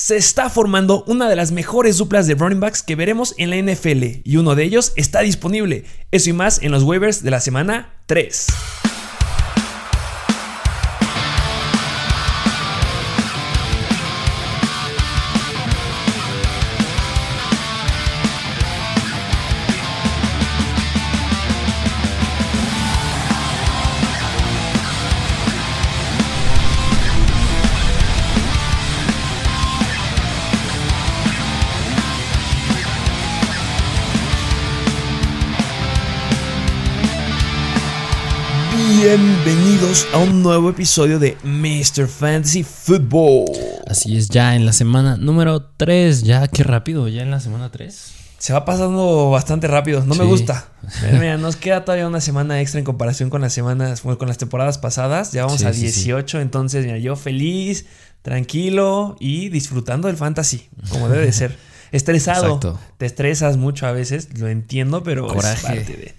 Se está formando una de las mejores duplas de running backs que veremos en la NFL y uno de ellos está disponible. Eso y más en los waivers de la semana 3. Bienvenidos a un nuevo episodio de Mr. Fantasy Football. Así es, ya en la semana número 3, ya qué rápido, ya en la semana 3. Se va pasando bastante rápido, no me gusta. Mira, nos queda todavía una semana extra en comparación con las semanas, con las temporadas pasadas. Ya vamos a 18, entonces mira, yo feliz, tranquilo y disfrutando del fantasy, como debe de ser. Estresado, te estresas mucho a veces, lo entiendo, pero Coraje. es parte de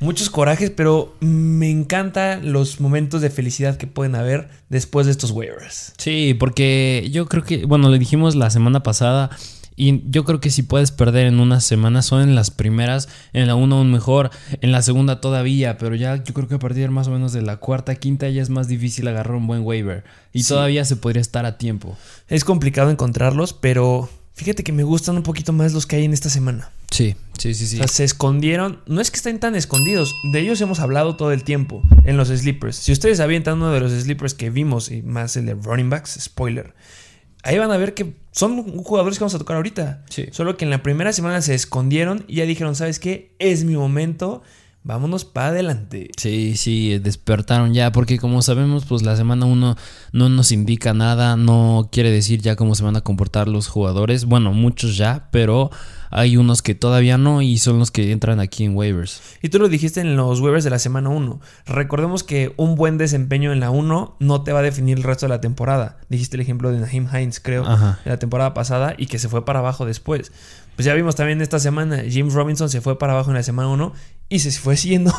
muchos corajes, pero me encantan los momentos de felicidad que pueden haber después de estos waivers. Sí, porque yo creo que, bueno, le dijimos la semana pasada. Y yo creo que si puedes perder en una semana son en las primeras, en la una aún mejor, en la segunda todavía, pero ya yo creo que a partir más o menos de la cuarta, quinta ya es más difícil agarrar un buen waiver y todavía se podría estar a tiempo. Es complicado encontrarlos, pero fíjate que me gustan un poquito más los que hay en esta semana. Sí, sí, sí, sí. O sea, se escondieron. No es que estén tan escondidos. De ellos hemos hablado todo el tiempo en los sleepers. Si ustedes avientan uno de los sleepers que vimos, y más el de running backs, spoiler. Ahí van a ver que son jugadores que vamos a tocar ahorita. Sí. Solo que en la primera semana se escondieron y ya dijeron, ¿sabes qué? Es mi momento vámonos para adelante. Sí, sí, despertaron ya, porque como sabemos, pues la semana 1 no nos indica nada, no quiere decir ya cómo se van a comportar los jugadores. Bueno, muchos ya, pero hay unos que todavía no y son los que entran aquí en waivers. Y tú lo dijiste en los waivers de la semana 1. Recordemos que un buen desempeño en la 1 no te va a definir el resto de la temporada. Dijiste el ejemplo de Naheem Hines, creo, de la temporada pasada y que se fue para abajo después. Pues ya vimos también esta semana, Jim Robinson se fue para abajo en la semana 1 y se fue yendo,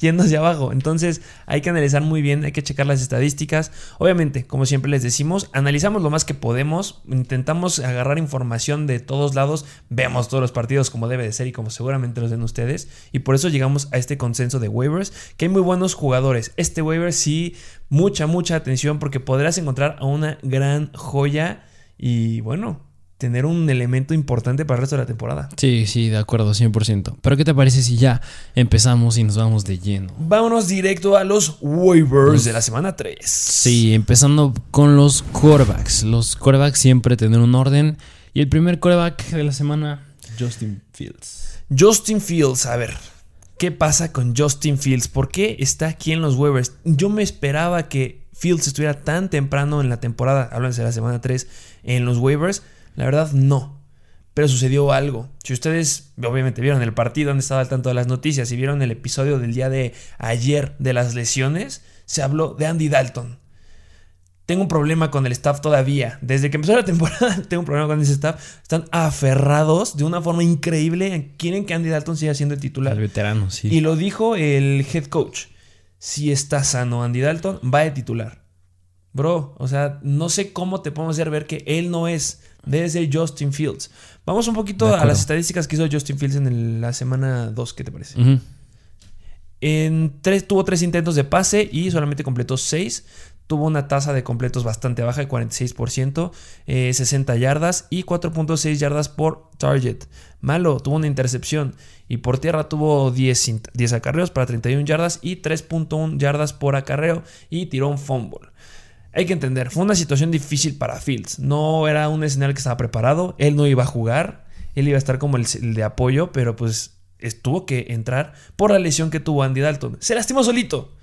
yendo hacia abajo. Entonces hay que analizar muy bien, hay que checar las estadísticas. Obviamente, como siempre les decimos, analizamos lo más que podemos, intentamos agarrar información de todos lados, vemos todos los partidos como debe de ser y como seguramente los den ustedes. Y por eso llegamos a este consenso de waivers, que hay muy buenos jugadores. Este waiver sí, mucha, mucha atención porque podrás encontrar a una gran joya y bueno, tener un elemento importante para el resto de la temporada. Sí, sí, de acuerdo, 100%. Pero ¿qué te parece si ya empezamos y nos vamos de lleno? Vámonos directo a los waivers de la semana 3. Sí, empezando con los quarterbacks. Los quarterbacks siempre tienen un orden. Y el primer quarterback de la semana, Justin Fields. Justin Fields, a ver, ¿qué pasa con Justin Fields? ¿Por qué está aquí en los waivers? Yo me esperaba que Fields estuviera tan temprano en la temporada, háblense de la semana 3, en los waivers la verdad, no. Pero sucedió algo. Si ustedes obviamente vieron el partido, donde estaba al tanto de las noticias y vieron el episodio del día de ayer de las lesiones, se habló de Andy Dalton. Tengo un problema con el staff todavía. Desde que empezó la temporada tengo un problema con ese staff. Están aferrados de una forma increíble. Quieren que Andy Dalton siga siendo el titular. El veterano, sí. Y lo dijo el head coach. Si está sano Andy Dalton, va de titular. Bro, o sea, no sé cómo te podemos hacer ver que él no es desde Justin Fields. Vamos un poquito a las estadísticas que hizo Justin Fields en la semana 2, ¿qué te parece? en tres, tuvo tres intentos de pase y solamente completó seis. Tuvo una tasa de completos bastante baja, de 46%, 60 eh, yardas y 4.6 yardas por target. Malo, tuvo una intercepción y por tierra tuvo 10, 10 acarreos para 31 yardas y 3.1 yardas por acarreo y tiró un fumble. Hay que entender, fue una situación difícil para Fields. No era un escenario que estaba preparado. Él no iba a jugar. Él iba a estar como el, de apoyo, pero pues tuvo que entrar por la lesión que tuvo Andy Dalton. Se lastimó solito.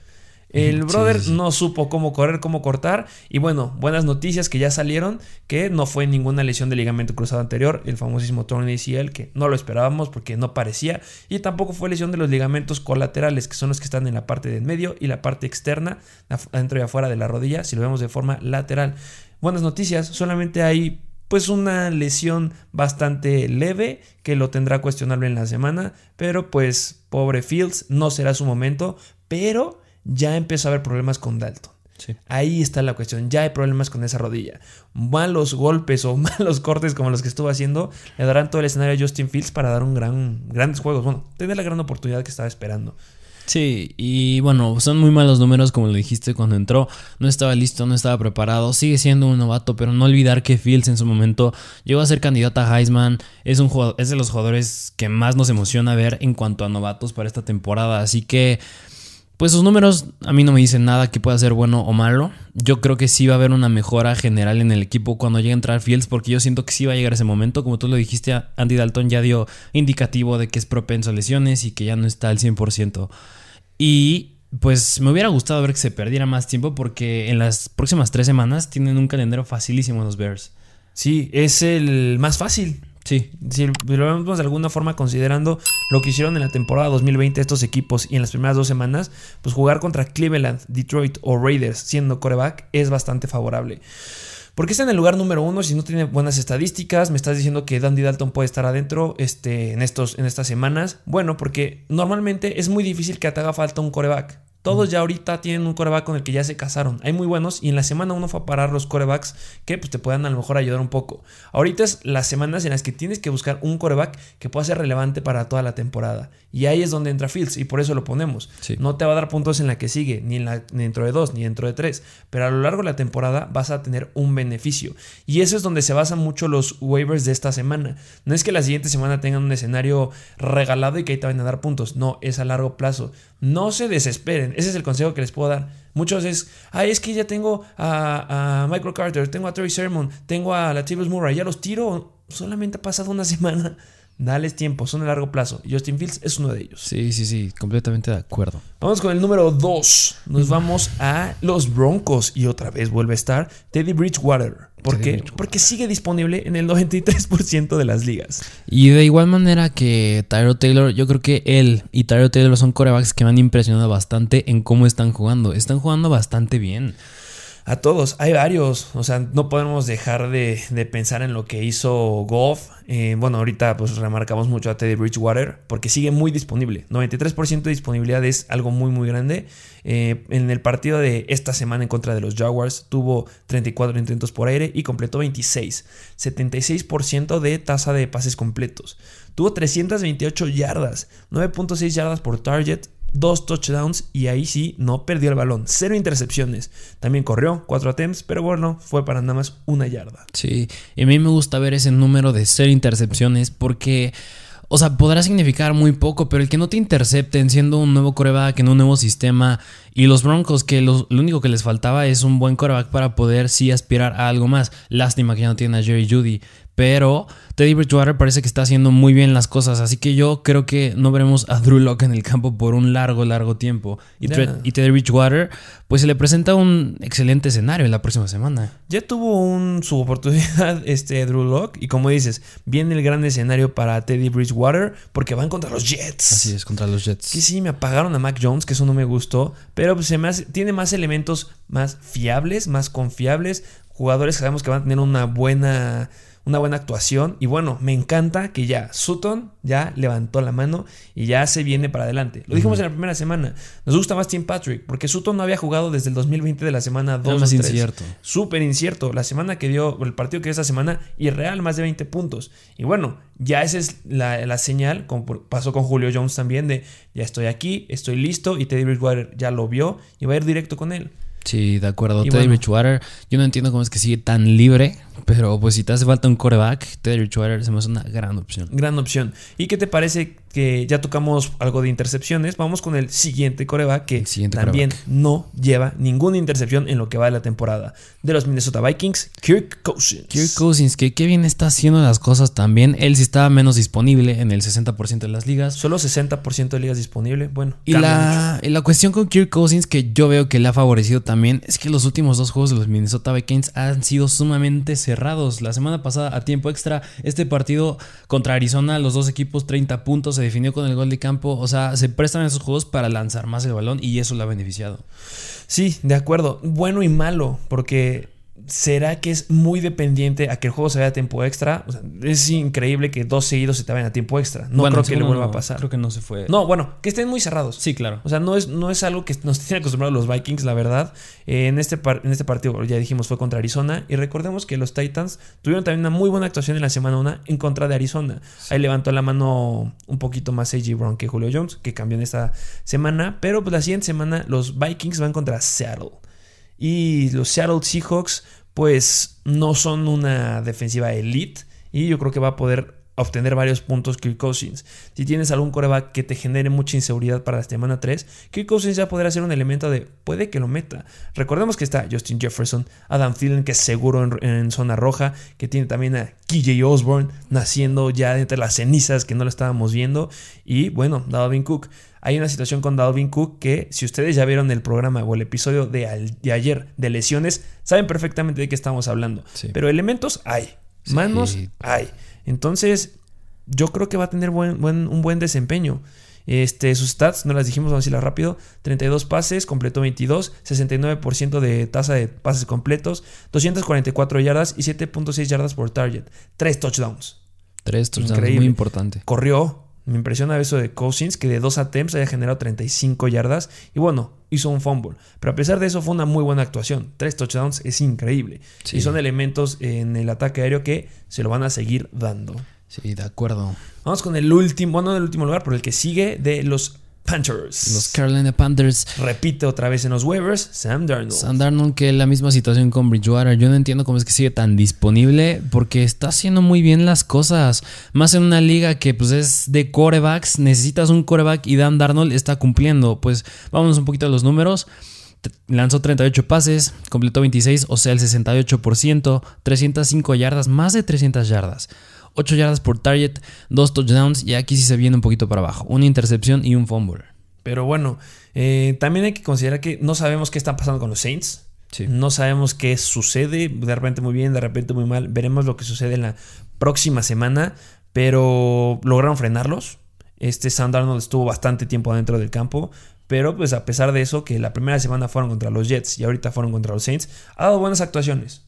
El brother no supo cómo correr, cómo cortar. Y bueno, buenas noticias que ya salieron, que no fue ninguna lesión de ligamento cruzado anterior, el famosísimo torn ACL, que no lo esperábamos porque no parecía. Y tampoco fue lesión de los ligamentos colaterales, que son los que están en la parte de en medio y la parte externa, adentro y afuera de la rodilla, si lo vemos de forma lateral. Buenas noticias, solamente hay pues una lesión bastante leve que lo tendrá cuestionable en la semana, pero pues pobre Fields, no será su momento, pero ya empezó a haber problemas con Dalton. Ahí está la cuestión. Ya hay problemas con esa rodilla. Malos golpes o malos cortes como los que estuvo haciendo le darán todo el escenario a Justin Fields para dar un gran, grandes juegos. Bueno, tener la gran oportunidad que estaba esperando. Sí, y bueno, son muy malos números como lo dijiste cuando entró. No estaba listo, no estaba preparado. Sigue siendo un novato, pero no olvidar que Fields en su momento llegó a ser candidato a Heisman. Es, un jugador, es de los jugadores que más nos emociona ver en cuanto a novatos para esta temporada. Así que, pues sus números a mí no me dicen nada que pueda ser bueno o malo. Yo creo que sí va a haber una mejora general en el equipo cuando llegue a entrar Fields, porque yo siento que sí va a llegar ese momento. Como tú lo dijiste, Andy Dalton ya dio indicativo de que es propenso a lesiones y que ya no está al 100%. Y pues me hubiera gustado ver que se perdiera más tiempo porque en las próximas tres semanas tienen un calendario facilísimo los Bears. Sí, es el más fácil. Sí. Si lo vemos de alguna forma considerando lo que hicieron en la temporada 2020 estos equipos y en las primeras dos semanas, pues jugar contra Cleveland, Detroit o Raiders siendo coreback es bastante favorable. ¿Por qué está en el lugar número uno si no tiene buenas estadísticas? Me estás diciendo que Dandy Dalton puede estar adentro este, en, estos, en estas semanas. Bueno, porque normalmente es muy difícil que te haga falta un coreback. Todos ya ahorita tienen un coreback con el que ya se casaron. Hay muy buenos y en la semana uno fue a parar los corebacks que pues, te puedan a lo mejor ayudar un poco. Ahorita es las semanas en las que tienes que buscar un coreback que pueda ser relevante para toda la temporada. Y ahí es donde entra Fields y por eso lo ponemos. No te va a dar puntos en la que sigue, ni, en la, ni dentro de dos, ni dentro de tres. Pero a lo largo de la temporada vas a tener un beneficio. Y eso es donde se basan mucho los waivers de esta semana. No es que la siguiente semana tengan un escenario regalado y que ahí te vayan a dar puntos. No, es a largo plazo. No se desesperen. Ese es el consejo que les puedo dar. Muchos es, ay, es que ya tengo a, Michael Carter, tengo a Terry Sermon, tengo a Latavius Murray, ya los tiro. Solamente ha pasado una semana. Dales tiempo, son a largo plazo. Justin Fields es uno de ellos. Sí, sí, sí, completamente de acuerdo. Vamos con el número 2. Nos vamos a los Broncos y otra vez vuelve a estar Teddy Bridgewater. ¿Por qué? Porque sigue disponible en el 93% de las ligas. Y de igual manera que Tyro Taylor, yo creo que él y Tyro Taylor son corebacks que me han impresionado bastante en cómo están jugando. Están jugando bastante bien a todos. Hay varios. O sea, no podemos dejar de, pensar en lo que hizo Goff. Eh, bueno, ahorita pues remarcamos mucho a Teddy Bridgewater porque sigue muy disponible. 93% de disponibilidad es algo muy muy grande. Eh, en el partido de esta semana en contra de los Jaguars tuvo 34 intentos por aire y completó 26. 76% de tasa de pases completos. Tuvo 328 yardas, 9.6 yardas por target, dos touchdowns y ahí sí no perdió el balón. Cero intercepciones. También corrió, cuatro attempts, pero bueno, fue para nada más una yarda. Sí, y a mí me gusta ver ese número de cero intercepciones porque... O sea, podrá significar muy poco, pero el que no te intercepten siendo un nuevo coreback en un nuevo sistema y los Broncos que lo, único que les faltaba es un buen coreback para poder sí aspirar a algo más. Lástima que ya no tienen a Jerry Judy, pero Teddy Bridgewater parece que está haciendo muy bien las cosas, así que yo creo que no veremos a Drew Locke en el campo por un largo, largo tiempo. Y, Teddy Bridgewater, pues se le presenta un excelente escenario en la próxima semana. Ya tuvo un, su oportunidad este Drew Locke, y como dices, viene el gran escenario para Teddy Bridgewater porque van contra los Jets. Así es, contra los Jets. Que sí, me apagaron a Mac Jones, que eso no me gustó, pero pues se me tiene más elementos más fiables, más confiables, jugadores que sabemos que van a tener una buena una buena actuación. Y bueno, me encanta que ya Sutton ya levantó la mano y ya se viene para adelante. Lo dijimos en la primera semana. Nos gusta más Tim Patrick porque Sutton no había jugado desde el 2020 de la semana 2. Más incierto. Súper incierto. La semana que dio, el partido que dio esa semana, Irreal, más de 20 puntos. Y bueno, ya esa es la, señal, como pasó con Julio Jones también, de ya estoy aquí, estoy listo y Teddy Bridgewater ya lo vio y va a ir directo con él. Sí, de acuerdo. Teddy Bridgewater, yo no entiendo cómo es que sigue tan libre pero pues si te hace falta un coreback, Teddy Bridgewater se me hace una gran opción. Gran opción. ¿Y qué te parece que ya tocamos algo de intercepciones? Vamos con el siguiente coreback que también no lleva ninguna intercepción en lo que va de la temporada. De los Minnesota Vikings, Kirk Cousins. Kirk Cousins, que qué bien está haciendo las cosas también. Él sí estaba menos disponible en el 60% de las ligas. Solo 60% de ligas disponible. Bueno. Y la, y la cuestión con Kirk Cousins que yo veo que le ha favorecido también es que los últimos dos juegos de los Minnesota Vikings han sido sumamente cerrados. La semana pasada, a tiempo extra, este partido contra Arizona, los dos equipos 30 puntos, se definió con el gol de campo. O sea, se prestan esos juegos para lanzar más el balón y eso lo ha beneficiado. Sí, de acuerdo. Bueno y malo, porque ¿será que es muy dependiente a que el juego se vaya a tiempo extra? O sea, es increíble que dos seguidos se te vayan a tiempo extra. No Bueno, creo que le vuelva a pasar. Creo que no se fue. No, bueno, que estén muy cerrados. Sí, claro. O sea, no es, no es algo que nos tienen acostumbrados los Vikings, la verdad. Eh, en, este par- en este partido, ya dijimos, fue contra Arizona. Y recordemos que los Titans tuvieron también una muy buena actuación en la semana 1 en contra de Arizona. Ahí levantó la mano un poquito más A.J. Brown que Julio Jones, que cambió en esta semana. Pero pues la siguiente semana los Vikings van contra Seattle. Y los Seattle Seahawks, pues no son una defensiva elite. Y yo creo que va a poder obtener varios puntos Kirk Cousins. Si tienes algún coreback que te genere mucha inseguridad para la semana 3, Kirk Cousins ya podrá ser un elemento de puede que lo meta. Recordemos que está Justin Jefferson, Adam Thielen, que es seguro en, en zona roja, que tiene también a KJ Osborne naciendo ya entre las cenizas que no lo estábamos viendo. Y bueno, Dalvin Cook. Hay una situación con Dalvin Cook que si ustedes ya vieron el programa o el episodio de, al- de ayer de lesiones, saben perfectamente de qué estamos hablando. Sí. Pero elementos hay, Sí. manos hay. Entonces, yo creo que va a tener buen, buen- un buen desempeño. Este, sus stats, no las dijimos, vamos a decirlas rápido. 32 pases, completó 22, 69% de tasa de pases completos, 244 yardas y 7.6 yardas por target. 3 touchdowns. Tres touchdowns, Increíble. muy importante. Corrió. Me impresiona eso de Cousins, que de dos attempts haya generado 35 yardas. Y bueno, hizo un fumble. Pero a pesar de eso, fue una muy buena actuación. Tres touchdowns es increíble. Sí. Y son elementos en el ataque aéreo que se lo van a seguir dando. Sí, de acuerdo. Vamos con el último, bueno, no el último lugar, pero el que sigue de los Panthers. Los Carolina Panthers. Repite otra vez en los waivers, Sam Darnold. Sam Darnold, que la misma situación con Bridgewater. Yo no entiendo cómo es que sigue tan disponible porque está haciendo muy bien las cosas. Más en una liga que pues es de corebacks. Necesitas un coreback y Dan Darnold está cumpliendo. Pues vámonos un poquito a los números. Lanzó 38 pases, completó 26, o sea el 68%, 305 yardas, más de 300 yardas. 8 yardas por target, 2 touchdowns y aquí sí se viene un poquito para abajo. Una intercepción y un fumble. Pero bueno, eh, también hay que considerar que no sabemos qué está pasando con los Saints. Sí. No sabemos qué sucede, de repente muy bien, de repente muy mal. Veremos lo que sucede en la próxima semana, pero lograron frenarlos. Este Sam Darnold estuvo bastante tiempo adentro del campo, pero pues a pesar de eso, que la primera semana fueron contra los Jets y ahorita fueron contra los Saints, ha dado buenas actuaciones.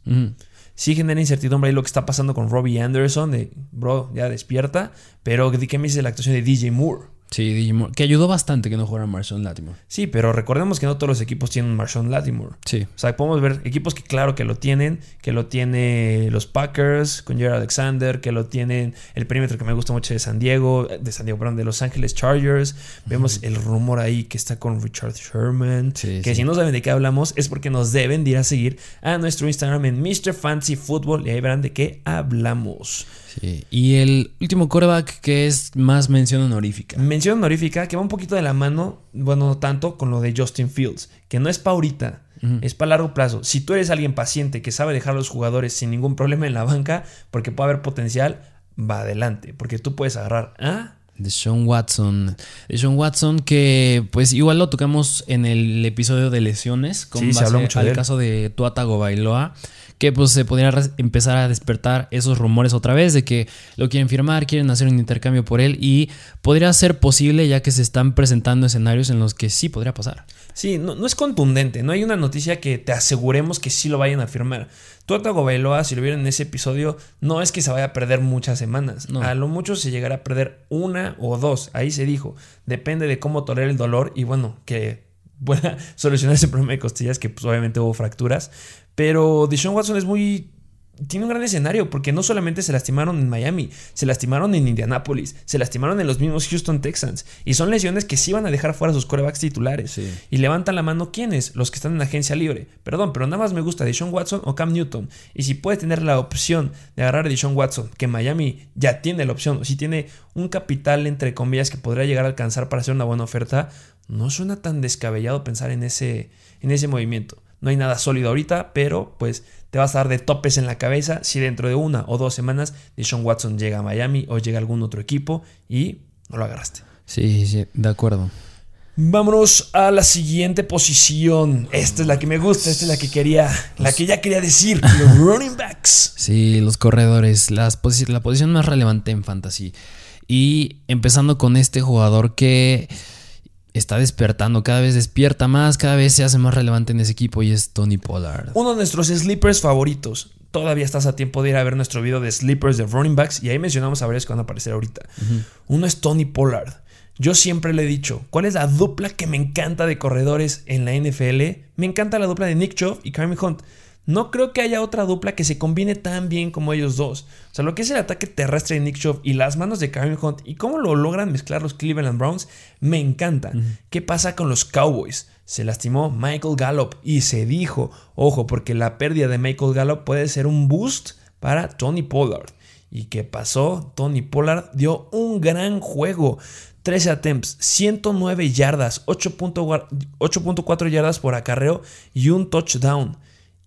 Sí genera incertidumbre ahí lo que está pasando con Robbie Anderson, de bro, ya despierta, pero ¿de qué me dice la actuación de DJ Moore? Sí, Moore, que ayudó bastante que no jugara Marshawn Latimore. Sí, pero recordemos que no todos los equipos tienen Marshawn Latimore. Sí. O sea, podemos ver equipos que claro que lo tienen, que lo tiene los Packers con Jared Alexander, que lo tienen el perímetro que me gusta mucho de San Diego, de San Diego, perdón, de Los Ángeles Chargers. Vemos el rumor ahí que está con Richard Sherman, Sí, que sí. si no saben de qué hablamos es porque nos deben de ir a seguir a nuestro Instagram en Mr. Fancy Football y ahí verán de qué hablamos. Sí. Y el último coreback que es más mención honorífica. Mención honorífica que va un poquito de la mano, bueno, no tanto con lo de Justin Fields, que no es para ahorita, es para largo plazo. Si tú eres alguien paciente que sabe dejar a los jugadores sin ningún problema en la banca, porque puede haber potencial, va adelante, porque tú puedes agarrar a... De Sean Watson. De Sean Watson, que pues igual lo tocamos en el episodio de lesiones. Con Sí, se base habló mucho de al caso de Tuata Bailoa. Que pues se podría res- empezar a despertar esos rumores otra vez de que lo quieren firmar, quieren hacer un intercambio por él. Y podría ser posible ya que se están presentando escenarios en los que sí podría pasar. Sí, no, no es contundente, no hay una noticia que te aseguremos que sí lo vayan a firmar. A Bailoa, si lo vieron en ese episodio, no es que se vaya a perder muchas semanas. No. A lo mucho se llegará a perder una o dos. Ahí se dijo. Depende de cómo tolere el dolor y bueno, que pueda solucionar ese problema de costillas, que pues obviamente hubo fracturas. Pero Deshaun Watson es muy tiene un gran escenario porque no solamente se lastimaron en Miami, se lastimaron en Indianapolis, se lastimaron en los mismos Houston Texans y son lesiones que sí van a dejar fuera a sus corebacks titulares. Sí. Y levantan la mano quiénes, los que están en agencia libre. Perdón, pero nada más me gusta Deshaun Watson o Cam Newton. Y si puede tener la opción de agarrar a Deshaun Watson, que Miami ya tiene la opción, o si tiene un capital entre comillas que podría llegar a alcanzar para hacer una buena oferta, no suena tan descabellado pensar en ese, en ese movimiento. No hay nada sólido ahorita, pero pues te vas a dar de topes en la cabeza si dentro de una o dos semanas Deshaun Watson llega a Miami o llega a algún otro equipo y no lo agarraste. Sí, sí, de acuerdo. Vámonos a la siguiente posición. Esta es la que me gusta, esta es la que quería, la que ya quería decir, los running backs. Sí, los corredores, las posi- la posición más relevante en fantasy. Y empezando con este jugador que está despertando, cada vez despierta más, cada vez se hace más relevante en ese equipo y es Tony Pollard. Uno de nuestros sleepers favoritos. Todavía estás a tiempo de ir a ver nuestro video de sleepers de running backs y ahí mencionamos a varios que van a aparecer ahorita. Uno es Tony Pollard. Yo siempre le he dicho, ¿cuál es la dupla que me encanta de corredores en la NFL? Me encanta la dupla de Nick Chubb y Kareem Hunt. No creo que haya otra dupla que se combine tan bien como ellos dos. O sea, lo que es el ataque terrestre de Nick Chubb y las manos de Kareem Hunt y cómo lo logran mezclar los Cleveland Browns, me encanta. ¿Qué pasa con los Cowboys? Se lastimó Michael Gallup y se dijo, ojo, porque la pérdida de Michael Gallup puede ser un boost para Tony Pollard. ¿Y qué pasó? Tony Pollard dio un gran juego. 13 attempts, 109 yardas, 8.4 yardas por acarreo y un touchdown.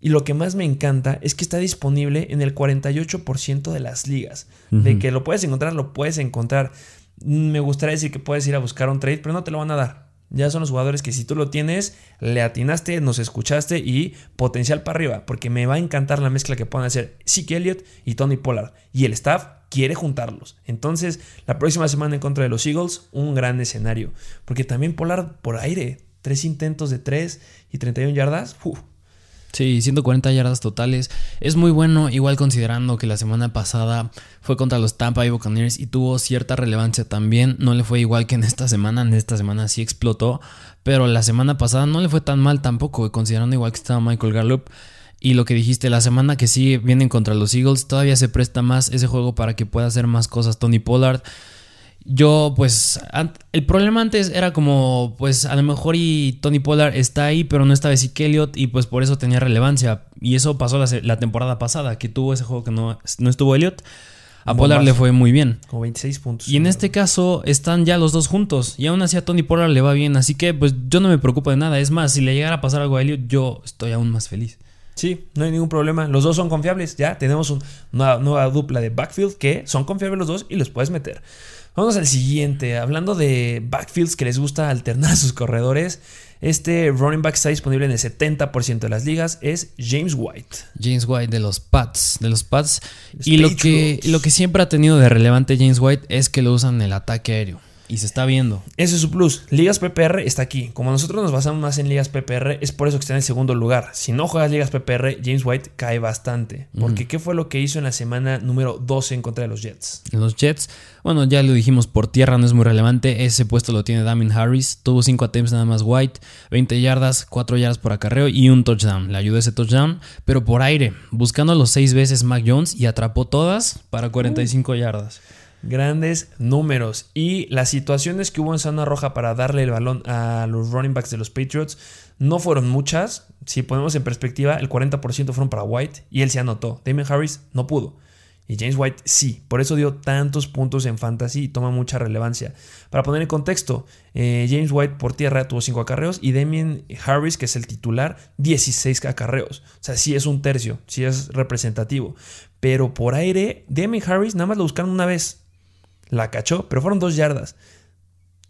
Y lo que más me encanta es que está disponible en el 48% de las ligas. De que lo puedes encontrar, lo puedes encontrar. Me gustaría decir que puedes ir a buscar un trade, pero no te lo van a dar. Ya son los jugadores que si tú lo tienes, le atinaste, nos escuchaste y potencial para arriba. Porque me va a encantar la mezcla que puedan hacer Zeke Elliott y Tony Pollard. Y el staff quiere juntarlos. Entonces, la próxima semana en contra de los Eagles, un gran escenario. Porque también Pollard por aire, tres intentos de 3 y 31 yardas. Uf, Sí, 140 yardas totales. Es muy bueno, igual considerando que la semana pasada fue contra los Tampa Bay Buccaneers y tuvo cierta relevancia también. No le fue igual que en esta semana, en esta semana sí explotó, pero la semana pasada no le fue tan mal tampoco, considerando igual que estaba Michael Gallup. Y lo que dijiste, la semana que sigue vienen contra los Eagles, todavía se presta más ese juego para que pueda hacer más cosas Tony Pollard. Yo, pues, el problema antes era como, pues, a lo mejor y Tony Pollard está ahí, pero no estaba Zeke Elliott y pues por eso tenía relevancia. Y eso pasó la, temporada pasada, que tuvo ese juego que no, no estuvo Elliott. A Pollard le fue muy bien. Como 26 puntos. Y en este caso están ya los dos juntos. Y aún así a Tony Pollard le va bien. Así que pues yo no me preocupo de nada. Es más, si le llegara a pasar algo a Elliott, yo estoy aún más feliz. Sí, no hay ningún problema. Los dos son confiables. Ya tenemos una nueva dupla de backfield que son confiables los dos y los puedes meter. Vamos al siguiente. Hablando de backfields que les gusta alternar a sus corredores, este running back está disponible en el 70% de las ligas. Es James White. James White de los Pats. De los Pats. y lo que, lo que siempre ha tenido de relevante James White es que lo usan en el ataque aéreo. Y se está viendo. Ese es su plus. Ligas PPR está aquí. Como nosotros nos basamos más en ligas PPR, es por eso que está en el segundo lugar. Si no juegas ligas PPR, James White cae bastante. Porque ¿qué fue lo que hizo en la semana número 12 en contra de los Jets? En los Jets, bueno, ya lo dijimos, por tierra no es muy relevante. Ese puesto lo tiene Damien Harris. Tuvo 5 attempts nada más White, 20 yardas, 4 yardas por acarreo y un touchdown. Le ayudó ese touchdown, pero por aire, buscando los 6 veces Mac Jones y atrapó todas para 45 yardas grandes números. Y las situaciones que hubo en zona roja para darle el balón a los running backs de los Patriots no fueron muchas. Si ponemos en perspectiva, el 40% fueron para White y él se anotó. Damien Harris no pudo. Y James White sí, por eso dio tantos puntos en fantasy y toma mucha relevancia. Para poner en contexto, eh, James White por tierra tuvo 5 acarreos y Damien Harris, que es el titular, 16 acarreos. O sea, sí es un tercio, sí es representativo. Pero por aire, Damien Harris nada más lo buscaron una vez la cachó, pero fueron dos yardas.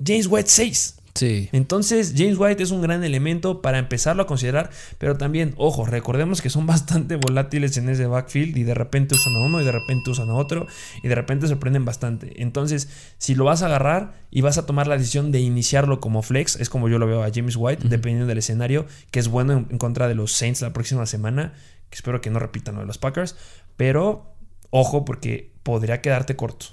James White 6. Sí. Entonces, James White es un gran elemento para empezarlo a considerar, pero también, ojo, recordemos que son bastante volátiles en ese backfield y de repente usan a uno y de repente usan a otro y de repente sorprenden bastante. Entonces, si lo vas a agarrar y vas a tomar la decisión de iniciarlo como flex, es como yo lo veo a James White, dependiendo del escenario, que es bueno en, contra de los Saints la próxima semana, que espero que no repitan lo de los Packers, pero ojo porque podría quedarte corto.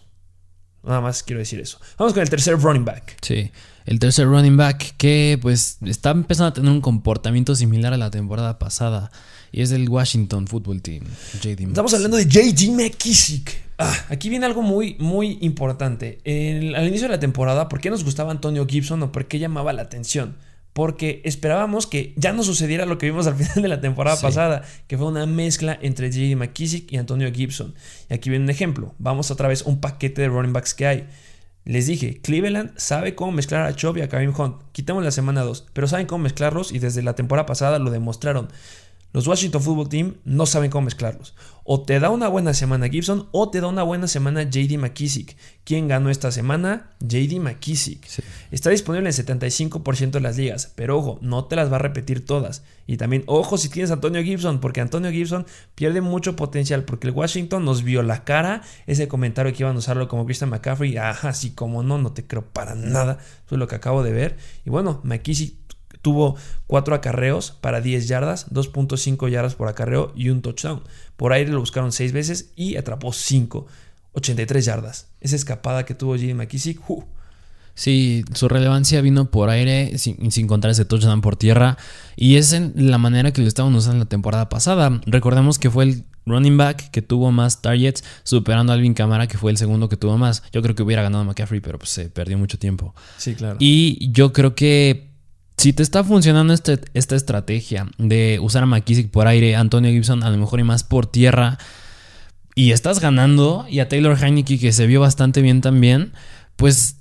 Nada más quiero decir eso. Vamos con el tercer running back. Sí, el tercer running back que pues está empezando a tener un comportamiento similar a la temporada pasada. Y es el Washington Football Team. JD Estamos hablando de JD McKissick. Ah, aquí viene algo muy, muy importante. al inicio de la temporada, ¿por qué nos gustaba Antonio Gibson o por qué llamaba la atención? Porque esperábamos que ya no sucediera lo que vimos al final de la temporada pasada, que fue una mezcla entre J.D. McKissick y Antonio Gibson. Y aquí viene un ejemplo. Vamos otra vez un paquete de running backs que hay. Les dije, Cleveland sabe cómo mezclar a Chubb y a Kareem Hunt. Quitamos la semana 2, pero saben cómo mezclarlos y desde la temporada pasada lo demostraron. Los Washington Football Team no saben cómo mezclarlos. O te da una buena semana Gibson o te da una buena semana JD McKissick. ¿Quién ganó esta semana? JD McKissick. Está disponible en 75% de las ligas, pero ojo, no te las va a repetir todas. Y también, ojo si tienes a Antonio Gibson, porque Antonio Gibson pierde mucho potencial, porque el Washington nos vio la cara, ese comentario que iban a usarlo como Christian McCaffrey, ajá, sí, como no, no te creo para nada, fue lo que acabo de ver. Y bueno, McKissick tuvo 4 acarreos para 10 yardas, 2.5 yardas por acarreo y un touchdown. Por aire lo buscaron 6 veces y atrapó 5, 83 yardas. Esa escapada que tuvo Jimmy McKissick, uh. Sí, su relevancia vino por aire sin, sin contar ese touchdown por tierra. Y es en la manera que lo estaban usando la temporada pasada. Recordemos que fue el running back que tuvo más targets, superando a Alvin Camara, que fue el segundo que tuvo más. Yo creo que hubiera ganado McCaffrey, pero pues se perdió mucho tiempo. Sí, claro. Y yo creo que si te está funcionando este, esta estrategia de usar a McKissick por aire, Antonio Gibson a lo mejor y más por tierra, y estás ganando, y a Taylor Heineke que se vio bastante bien también, pues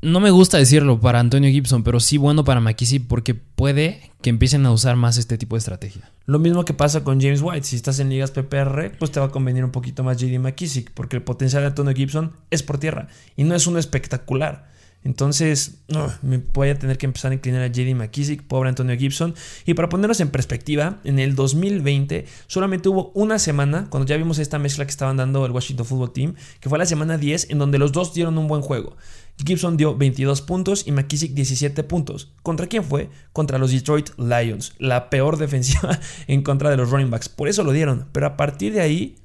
no me gusta decirlo para Antonio Gibson, pero sí bueno para McKissick porque puede que empiecen a usar más este tipo de estrategia. Lo mismo que pasa con James White. Si estás en ligas PPR, pues te va a convenir un poquito más JD McKissick, porque el potencial de Antonio Gibson es por tierra y no es uno espectacular. Entonces, me voy a tener que empezar a inclinar a JD McKissick, pobre Antonio Gibson. Y para ponernos en perspectiva, en el 2020 solamente hubo una semana, cuando ya vimos esta mezcla que estaban dando el Washington Football Team, que fue la semana 10, en donde los dos dieron un buen juego. Gibson dio 22 puntos y McKissick 17 puntos. ¿Contra quién fue? Contra los Detroit Lions, la peor defensiva en contra de los running backs. Por eso lo dieron. Pero a partir de ahí,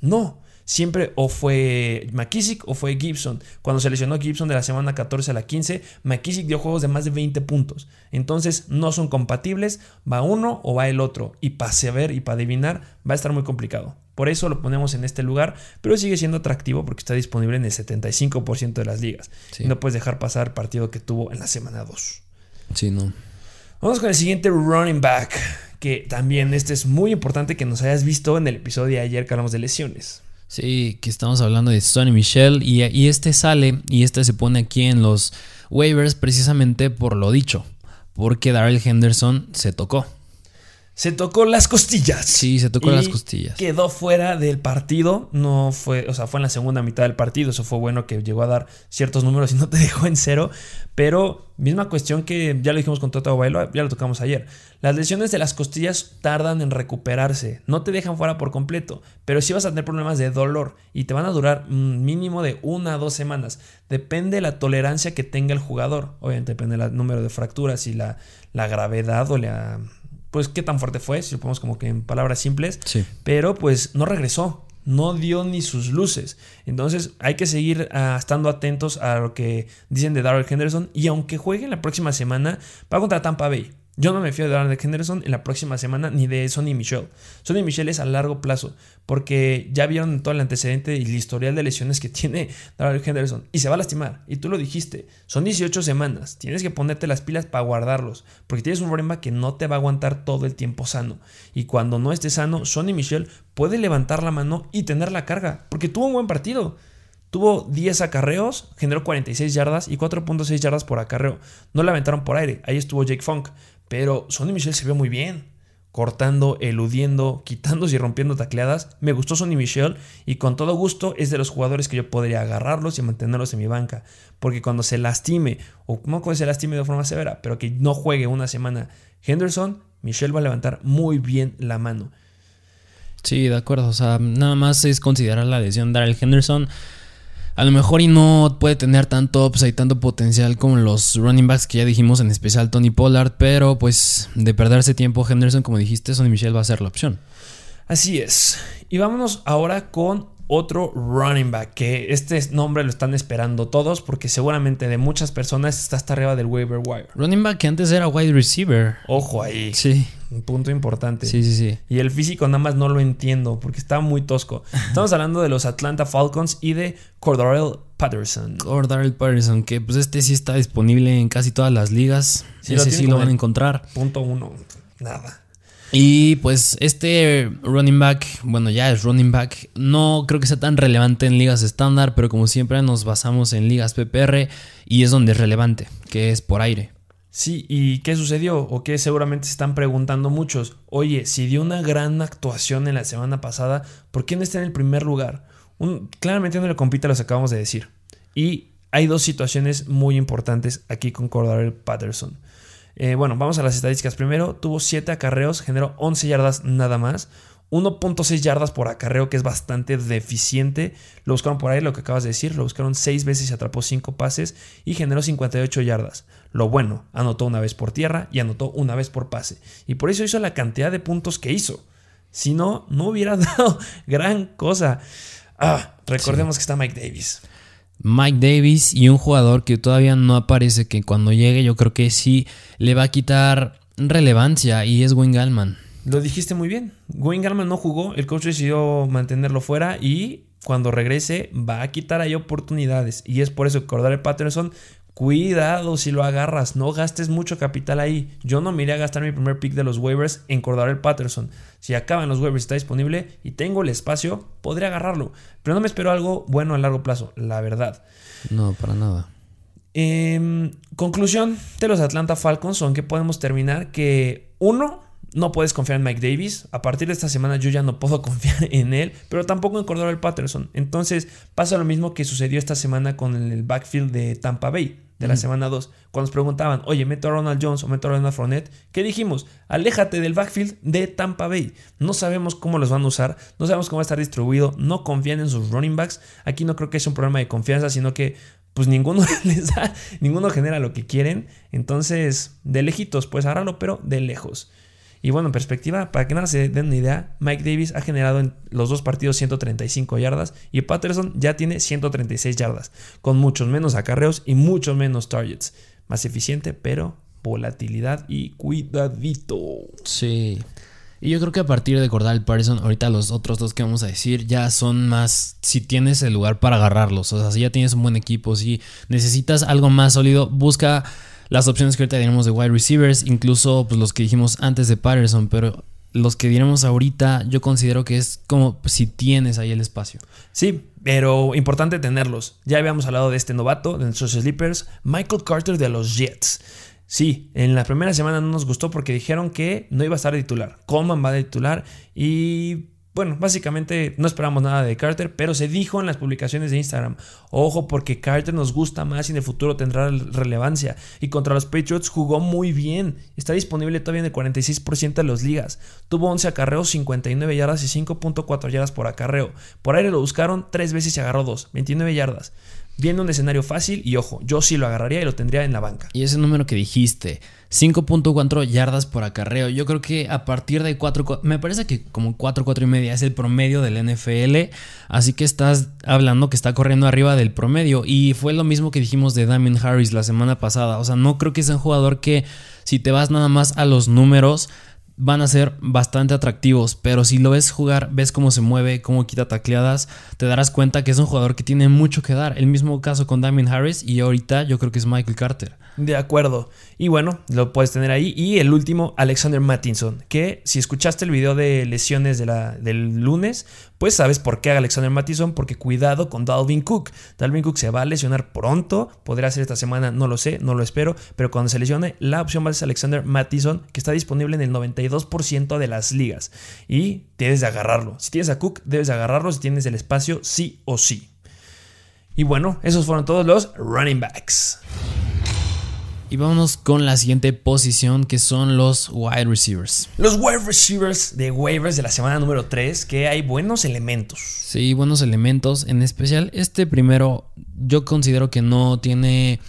no siempre o fue McKissick o fue Gibson. Cuando se lesionó Gibson de la semana 14 a la 15, McKissick dio juegos de más de 20 puntos. Entonces no son compatibles, va uno o va el otro. Y para saber y para adivinar va a estar muy complicado. Por eso lo ponemos en este lugar, pero sigue siendo atractivo porque está disponible en el 75% de las ligas. no puedes dejar pasar el partido que tuvo en la semana 2. Sí, no. Vamos con el siguiente running back, que también este es muy importante que nos hayas visto en el episodio de ayer que hablamos de lesiones. Sí, que estamos hablando de Sonny Michel y, este sale y este se pone aquí en los waivers precisamente por lo dicho, porque Darrell Henderson se tocó. Se tocó las costillas. Sí, se tocó las costillas. Quedó fuera del partido. No fue, o sea, fue en la segunda mitad del partido. Eso fue bueno que llegó a dar ciertos números y no te dejó en cero. Pero misma cuestión que ya lo dijimos con Toto Bailo, ya lo tocamos ayer. Las lesiones de las costillas tardan en recuperarse. No te dejan fuera por completo. Pero sí vas a tener problemas de dolor. Y te van a durar un mínimo de una a dos semanas. Depende de la tolerancia que tenga el jugador. Obviamente depende del número de fracturas y la, la gravedad o la pues qué tan fuerte fue, si lo ponemos como que en palabras simples, pero pues no regresó, no dio ni sus luces. Entonces hay que seguir ah, estando atentos a lo que dicen de Darrell Henderson y aunque juegue la próxima semana, va contra Tampa Bay. Yo no me fío de Darrell Henderson en la próxima semana ni de Sonny Michel. Sonny Michel es a largo plazo porque ya vieron todo el antecedente y el historial de lesiones que tiene Darrell Henderson y se va a lastimar. Y tú lo dijiste, son 18 semanas, tienes que ponerte las pilas para guardarlos porque tienes un problema que no te va a aguantar todo el tiempo sano. Y cuando no esté sano, Sonny Michel puede levantar la mano y tener la carga porque tuvo un buen partido. Tuvo 10 acarreos, generó 46 yardas y 4.6 yardas por acarreo. No le aventaron por aire. Ahí estuvo Jake Funk. Pero Sonny Michel se vio muy bien. Cortando, eludiendo, quitándose y rompiendo tacleadas. Me gustó Sonny Michel y con todo gusto es de los jugadores que yo podría agarrarlos y mantenerlos en mi banca. Porque cuando se lastime, o no cuando se lastime de forma severa, pero que no juegue una semana Henderson, Michel va a levantar muy bien la mano. Sí, de acuerdo. O sea, nada más es considerar la lesión de Daryl Henderson a lo mejor y no puede tener tanto upside, tanto potencial como los running backs que ya dijimos, en especial Tony Pollard, pero pues de perderse tiempo Henderson, como dijiste, Sonny Michel va a ser la opción. Así es. Y vámonos ahora con otro running back, que este nombre lo están esperando todos porque seguramente de muchas personas está hasta arriba del waiver wire. Running back que antes era wide receiver. Ojo ahí. Sí. Un punto importante. Sí, sí, sí. Y el físico nada más no lo entiendo porque está muy tosco. Estamos hablando de los Atlanta Falcons y de Cordarrelle Patterson. Cordarrelle Patterson, que pues este sí está disponible en casi todas las ligas. Sí, Ese sí lo van a encontrar. Punto uno. Nada. Y pues este running back, bueno, ya es running back, no creo que sea tan relevante en ligas estándar, pero como siempre nos basamos en ligas PPR y es donde es relevante, que es por aire. Sí, ¿y qué sucedió? O qué seguramente se están preguntando muchos. Oye, si dio una gran actuación en la semana pasada, ¿por qué no está en el primer lugar? claramente no le compite a los acabamos de decir. Y hay dos situaciones muy importantes aquí con Cordarel Patterson. Eh, bueno, vamos a las estadísticas. Primero, tuvo 7 acarreos, generó 11 yardas nada más. 1.6 yardas por acarreo, que es bastante deficiente. Lo buscaron por ahí, lo que acabas de decir. Lo buscaron 6 veces y atrapó 5 pases y generó 58 yardas. Lo bueno, anotó una vez por tierra y anotó una vez por pase. Y por eso hizo la cantidad de puntos que hizo. Si no, no hubiera dado gran cosa. Ah, recordemos que está Mike Davis. Mike Davis y un jugador que todavía no aparece, que cuando llegue yo creo que sí le va a quitar relevancia y es Wayne Gallman. Lo dijiste muy bien. Wayne Gallman no jugó, el coach decidió mantenerlo fuera y cuando regrese va a quitar ahí oportunidades. Y es por eso que Cordell Patterson Cuidado si lo agarras, no gastes mucho capital ahí. Yo no me iré a gastar mi primer pick de los waivers en Cordarel Patterson. Si acaban los waivers y está disponible y tengo el espacio, podré agarrarlo. Pero no me espero algo bueno a largo plazo, la verdad. No, para nada. Em, conclusión de los Atlanta Falcons son que podemos terminar que uno, no puedes confiar en Mike Davis. A partir de esta semana yo ya no puedo confiar en él, pero tampoco en Cordero Patterson. Entonces pasa lo mismo que sucedió esta semana con el backfield de Tampa Bay de la semana 2. Cuando nos preguntaban, oye, meto a Ronald Jones o meto a Ronald Fournette, ¿qué dijimos? Aléjate del backfield de Tampa Bay. No sabemos cómo los van a usar, no sabemos cómo va a estar distribuido, no confían en sus running backs. Aquí no creo que sea un problema de confianza, sino que pues ninguno les da, ninguno genera lo que quieren. Entonces, de lejitos, pues agárralo, pero de lejos. Y bueno, en perspectiva, para que nada se den una idea, Mike Davis ha generado en los dos partidos 135 yardas y Patterson ya tiene 136 yardas, con muchos menos acarreos y muchos menos targets. Más eficiente, pero volatilidad y cuidadito. Sí. Y yo creo que a partir de Cordal Patterson, ahorita los otros dos que vamos a decir ya son más si tienes el lugar para agarrarlos. O sea, si ya tienes un buen equipo, si necesitas algo más sólido, busca las opciones que ahorita tenemos de wide receivers, incluso pues, los que dijimos antes de Patterson, pero los que diremos ahorita, yo considero que es como si tienes ahí el espacio. Sí, pero importante tenerlos. Ya habíamos hablado de este novato, de nuestros sleepers, Michael Carter de los Jets. Sí, en la primera semana no nos gustó porque dijeron que no iba a estar de titular. Coleman va de titular y bueno, básicamente no esperamos nada de Carter, pero se dijo en las publicaciones de Instagram, ojo porque Carter nos gusta más y en el futuro tendrá relevancia. Y contra los Patriots jugó muy bien, está disponible todavía en el 46% de las ligas. Tuvo 11 acarreos, 59 yardas y 5.4 yardas por acarreo. Por aire lo buscaron 3 veces y agarró 2, 29 yardas. Viendo un escenario fácil y ojo, yo sí lo agarraría y lo tendría en la banca. Y ese número que dijiste, 5.4 yardas por acarreo, yo creo que a partir de 4, me parece que como 4, 4 y media es el promedio del NFL, así que estás hablando que está corriendo arriba del promedio y fue lo mismo que dijimos de Damien Harris la semana pasada, o sea, no creo que sea un jugador que si te vas nada más a los números, van a ser bastante atractivos, pero si lo ves jugar, ves cómo se mueve, cómo quita tacleadas, te darás cuenta que es un jugador que tiene mucho que dar. El mismo caso con Damien Harris y ahorita yo creo que es Michael Carter. De acuerdo. Y bueno, lo puedes tener ahí. Y el último, Alexander Mattinson, que si escuchaste el video de lesiones de la, del lunes, pues sabes por qué Alexander Mattinson, porque cuidado con Dalvin Cook. Dalvin Cook se va a lesionar pronto, podría ser esta semana, no lo sé, no lo espero, pero cuando se lesione, la opción va a ser Alexander Mattinson, que está disponible en el 92% de las ligas. Y debes de agarrarlo. Si tienes a Cook, debes de agarrarlo si tienes el espacio, sí o sí. Y bueno, esos fueron todos los running backs. Y vámonos con la siguiente posición que son los wide receivers. Los wide receivers de waivers de la semana número 3, que hay buenos elementos. Sí, buenos elementos. En especial este primero yo considero que no tiene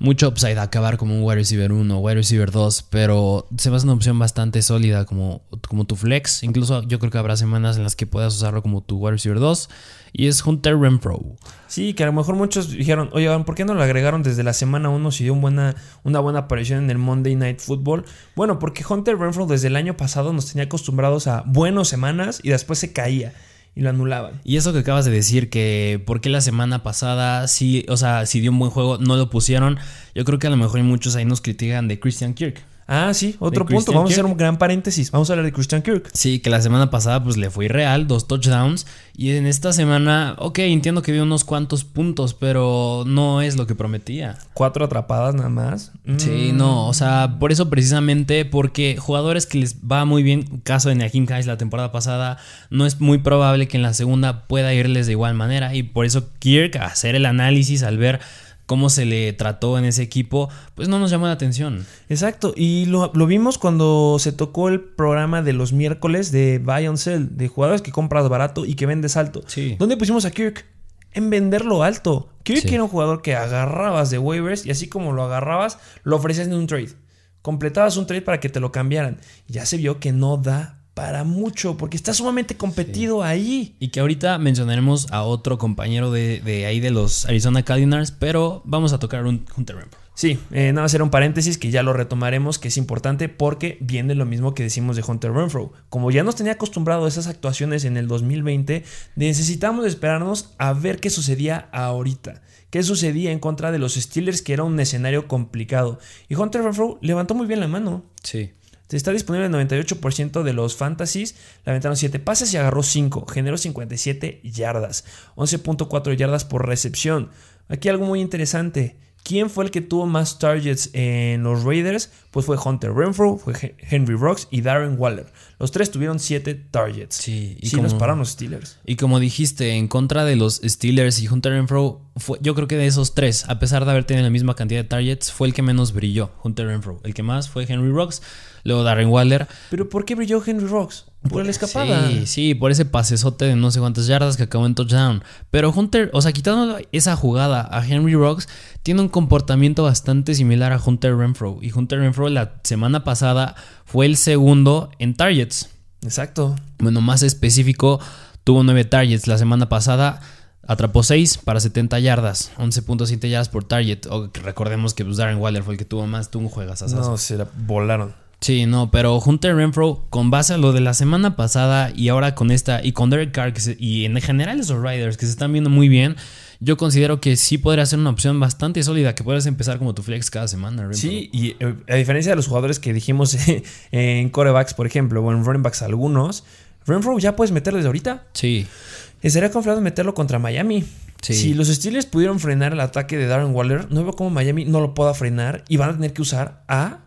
mucho upside acabar como un wide receiver 1 o wide receiver 2, pero se a ser una opción bastante sólida como, como tu flex. Incluso yo creo que habrá semanas en las que puedas usarlo como tu wide receiver 2 y es Hunter Renfro. Sí, que a lo mejor muchos dijeron, oye, ¿por qué no lo agregaron desde la semana 1 si dio buena, una buena aparición en el Monday Night Football? Bueno, porque Hunter Renfro desde el año pasado nos tenía acostumbrados a buenas semanas y después se caía y lo anulaban. Y eso que acabas de decir, que por qué la semana pasada sí, o sea, si dio un buen juego, no lo pusieron, yo creo que a lo mejor hay muchos ahí nos critican de Christian Kirk. Ah, sí, otro punto. Christian Vamos a hacer un gran paréntesis. Vamos a hablar de Christian Kirk. Sí, que la semana pasada pues le fue real, dos touchdowns. Y en esta semana, ok, entiendo que dio unos cuantos puntos, pero no es lo que prometía. Cuatro atrapadas nada más. Sí, Mm. no, o sea, por eso precisamente, porque jugadores que les va muy bien, caso de Naheem Hines la temporada pasada, no es muy probable que en la segunda pueda irles de igual manera. Y por eso Kirk, hacer el análisis, al ver cómo se le trató en ese equipo, pues no nos llamó la atención. Exacto, y lo, lo vimos cuando se tocó el programa de los miércoles de Buy on Sell, de jugadores que compras barato y que vendes alto. Sí. ¿Dónde pusimos a Kirk? En venderlo alto. Kirk Sí. era un jugador que agarrabas de waivers y así como lo agarrabas, lo ofrecías en un trade. Completabas un trade para que te lo cambiaran. Ya se vio que no da para mucho porque está sumamente competido ahí. Y que ahorita mencionaremos a otro compañero de, de ahí de los Arizona Cardinals, pero vamos a tocar un Hunter Renfro. Sí, eh, nada más era un paréntesis que ya lo retomaremos, que es importante porque viene lo mismo que decimos de Hunter Renfro. Como ya nos tenía acostumbrado a esas actuaciones en el 2020, necesitamos esperarnos a ver qué sucedía ahorita. ¿Qué sucedía en contra de los Steelers, que era un escenario complicado? Y Hunter Renfro levantó muy bien la mano. Sí. Está disponible en el 98% de los fantasies. Le aventaron 7 pases y agarró 5. Generó 57 yardas. 11.4 yardas por recepción. Aquí algo muy interesante. ¿Quién fue el que tuvo más targets en los Raiders? Pues fue Hunter Renfro, fue He- Henry Rocks y Darren Waller. Los tres tuvieron 7 targets. Sí, y sí como- nos pararon los Steelers. Y como dijiste, en contra de los Steelers y Hunter Renfro, fue, yo creo que de esos tres, a pesar de haber tenido la misma cantidad de targets, fue el que menos brilló, Hunter Renfro. El que más fue Henry Rocks, luego Darren Waller. Pero ¿por qué brilló Henry Rocks? Por la escapada. Sí, sí, por ese pasesote de no sé cuántas yardas que acabó en touchdown. Pero Hunter, o sea, quitando esa jugada a Henry Rocks, tiene un comportamiento bastante similar a Hunter Renfro. Y Hunter Renfro la semana pasada fue el segundo en targets. Exacto. Bueno, más específico, tuvo 9 targets la semana pasada. Atrapó 6 para 70 yardas, 11.7 yardas por target. O recordemos que pues, Darren Waller fue el que tuvo más, tuvo un juegas No, se la volaron. Sí, no, pero Hunter Renfro, con base a lo de la semana pasada y ahora con esta, y con Derek Carr que se- y en general esos Riders que se están viendo muy bien, yo considero que sí podría ser una opción bastante sólida que puedes empezar como tu flex cada semana. Renfro. Sí, y eh, a diferencia de los jugadores que dijimos en corebacks, por ejemplo, o en running backs algunos, Renfro ya puedes meterlo desde ahorita. Sí, Estaría confiado meterlo contra Miami. Sí. Si los Steelers pudieron frenar el ataque de Darren Waller, no veo cómo Miami no lo pueda frenar y van a tener que usar a